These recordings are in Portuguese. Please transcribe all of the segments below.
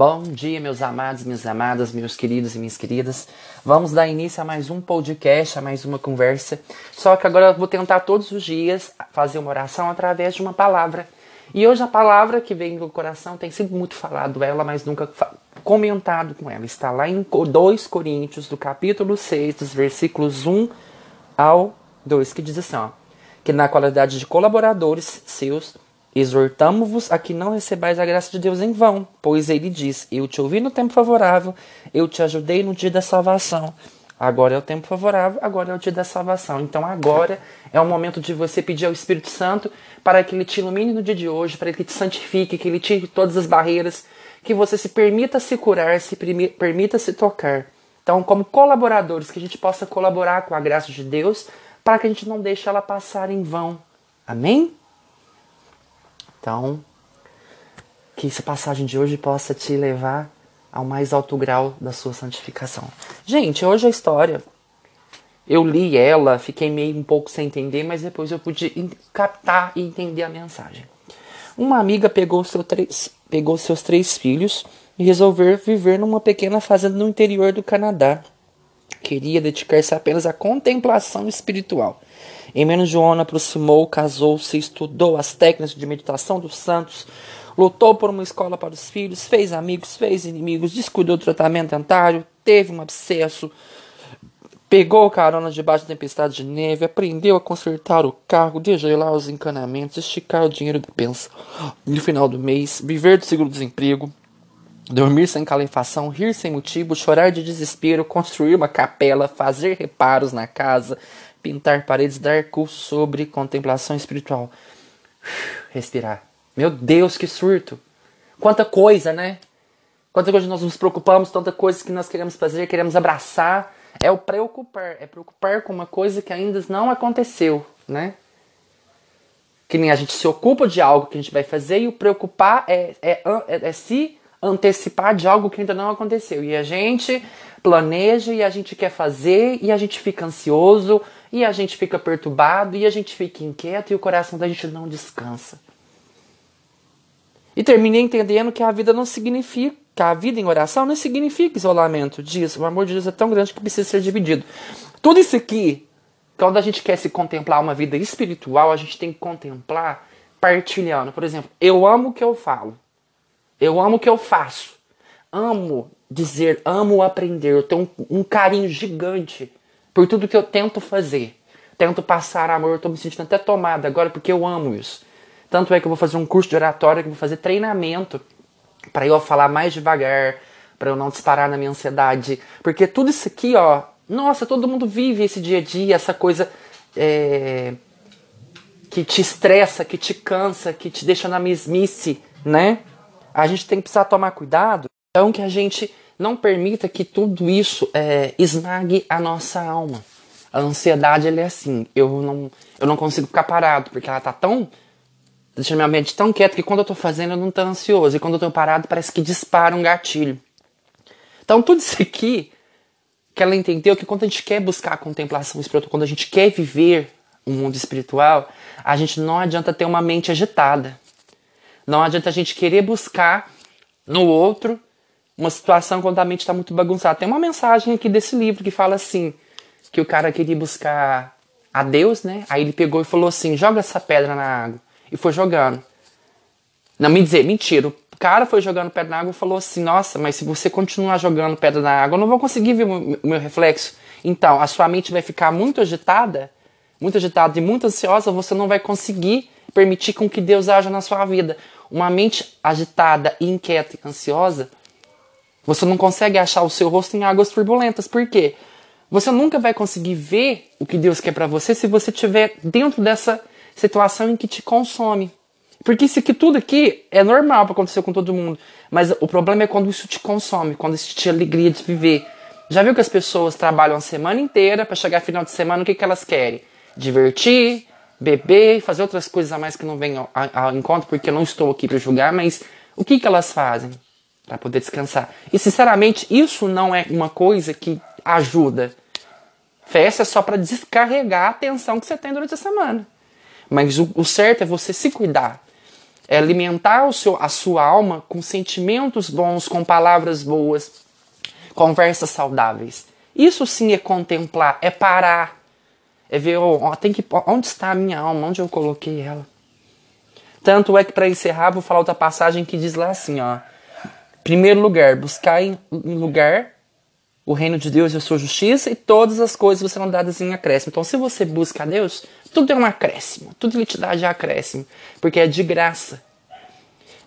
Bom dia, meus amados, minhas amadas, meus queridos e minhas queridas. Vamos dar início a mais um podcast, a mais uma conversa. Só que agora eu vou tentar todos os dias fazer uma oração através de uma palavra. E hoje a palavra que vem do coração tem sido muito falado ela, mas nunca comentado com ela. Está lá em 2 Coríntios, do capítulo 6, dos versículos 1 ao 2, que diz assim, ó, que na qualidade de colaboradores seus Exortamo-vos a que não recebais a graça de Deus em vão, pois ele diz: Eu te ouvi no tempo favorável, eu te ajudei no dia da salvação. Agora é o tempo favorável, agora é o dia da salvação. Então agora é o momento de você pedir ao Espírito Santo para que ele te ilumine no dia de hoje, para que ele te santifique, que ele tire todas as barreiras, que você se permita se curar, se permita se tocar. Então, como colaboradores, que a gente possa colaborar com a graça de Deus, para que a gente não deixe ela passar em vão. Amém? Então, que essa passagem de hoje possa te levar ao mais alto grau da sua santificação. Gente, hoje a história, eu li ela, fiquei meio um pouco sem entender, mas depois eu pude captar e entender a mensagem. Uma amiga pegou, seu três, pegou seus três filhos e resolveu viver numa pequena fazenda no interior do Canadá. Queria dedicar-se apenas à contemplação espiritual. Em menos de um ano aproximou, casou-se, estudou as técnicas de meditação dos santos, lutou por uma escola para os filhos, fez amigos, fez inimigos, descuidou do tratamento dentário, teve um abscesso, pegou carona debaixo da tempestade de neve, aprendeu a consertar o carro, degelar os encanamentos, esticar o dinheiro da pensa no final do mês, viver do seguro-desemprego, dormir sem calefação, rir sem motivo, chorar de desespero, construir uma capela, fazer reparos na casa, pintar paredes, dar curso sobre contemplação espiritual. Respirar. Meu Deus, que surto! Quanta coisa, né? Quanta coisa nós nos preocupamos, tanta coisa que nós queremos fazer, queremos abraçar. É o preocupar, é preocupar com uma coisa que ainda não aconteceu, né? Que nem a gente se ocupa de algo que a gente vai fazer e o preocupar é, é, é, é se antecipar de algo que ainda não aconteceu. E a gente planeja e a gente quer fazer e a gente fica ansioso e a gente fica perturbado e a gente fica inquieto e o coração da gente não descansa. E terminei entendendo que a vida não significa, a vida em oração não significa isolamento disso. O amor de Deus é tão grande que precisa ser dividido. Tudo isso aqui, quando a gente quer se contemplar uma vida espiritual, a gente tem que contemplar partilhando. Por exemplo, eu amo o que eu falo. Eu amo o que eu faço. Amo dizer, amo aprender. Eu tenho um, um carinho gigante por tudo que eu tento fazer. Tento passar amor, eu tô me sentindo até tomada agora porque eu amo isso. Tanto é que eu vou fazer um curso de oratória, que eu vou fazer treinamento para eu falar mais devagar, para eu não disparar na minha ansiedade. Porque tudo isso aqui, ó, nossa, todo mundo vive esse dia a dia, essa coisa é, que te estressa, que te cansa, que te deixa na mesmice, né? A gente tem que precisar tomar cuidado. Então que a gente não permita que tudo isso é, esmague a nossa alma. A ansiedade é assim, eu não, eu não consigo ficar parado, porque ela tá tão deixa minha mente tão quieta que quando eu tô fazendo eu não tô ansioso, e quando eu tô parado parece que dispara um gatilho. Então tudo isso aqui que ela entendeu que quando a gente quer buscar a contemplação espiritual, quando a gente quer viver um mundo espiritual, a gente não adianta ter uma mente agitada. Não adianta a gente querer buscar no outro uma situação quando a mente está muito bagunçada. Tem uma mensagem aqui desse livro que fala assim: que o cara queria buscar a Deus, né? Aí ele pegou e falou assim: joga essa pedra na água. E foi jogando. Não me dizer, mentira. O cara foi jogando pedra na água e falou assim: nossa, mas se você continuar jogando pedra na água, eu não vou conseguir ver o meu reflexo. Então, a sua mente vai ficar muito agitada, muito agitada e muito ansiosa, você não vai conseguir permitir com que Deus haja na sua vida. Uma mente agitada, inquieta e ansiosa você não consegue achar o seu rosto em águas turbulentas. Por quê? Você nunca vai conseguir ver o que Deus quer para você se você estiver dentro dessa situação em que te consome. Porque isso aqui tudo aqui é normal para acontecer com todo mundo. Mas o problema é quando isso te consome, quando isso te alegria de viver. Já viu que as pessoas trabalham a semana inteira para chegar final de semana, o que, que elas querem? Divertir, beber, fazer outras coisas a mais que não vêm ao, ao encontro, porque eu não estou aqui para julgar, mas o que, que elas fazem? para poder descansar. E sinceramente, isso não é uma coisa que ajuda. Festa é só para descarregar a tensão que você tem durante a semana. Mas o, o, certo é você se cuidar. É alimentar o seu, a sua alma com sentimentos bons, com palavras boas, conversas saudáveis. Isso sim é contemplar, é parar, é ver oh, tem que, onde está a minha alma, onde eu coloquei ela. Tanto é que para encerrar vou falar outra passagem que diz lá assim, ó. Primeiro lugar, buscar em lugar o reino de Deus e a sua justiça e todas as coisas serão dadas em acréscimo. Então, se você busca a Deus, tudo é um acréscimo, tudo ele te dá de acréscimo, porque é de graça.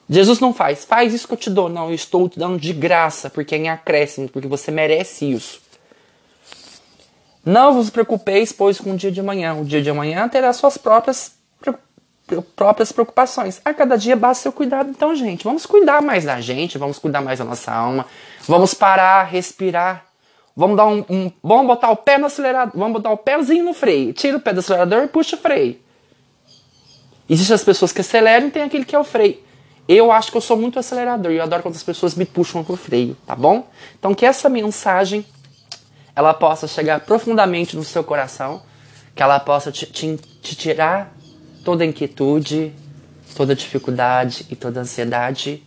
Jesus não faz, faz isso que eu te dou, não, eu estou te dando de graça, porque é em acréscimo, porque você merece isso. Não vos preocupeis, pois, com o dia de amanhã. O dia de amanhã terá suas próprias próprias preocupações. A cada dia basta seu cuidado. Então, gente, vamos cuidar mais da gente, vamos cuidar mais da nossa alma, vamos parar, respirar. Vamos dar um, um vamos botar o pé no acelerador, vamos botar o pezinho no freio. Tira o pé do acelerador e puxa o freio. Existem as pessoas que aceleram e tem aquele que é o freio. Eu acho que eu sou muito acelerador e eu adoro quando as pessoas me puxam pro freio, tá bom? Então que essa mensagem ela possa chegar profundamente no seu coração, que ela possa te, te, te tirar toda inquietude, toda dificuldade e toda ansiedade.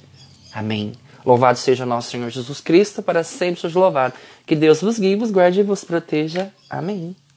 Amém. Louvado seja nosso Senhor Jesus Cristo, para sempre seja louvado. Que Deus vos guie, vos guarde e vos proteja. Amém.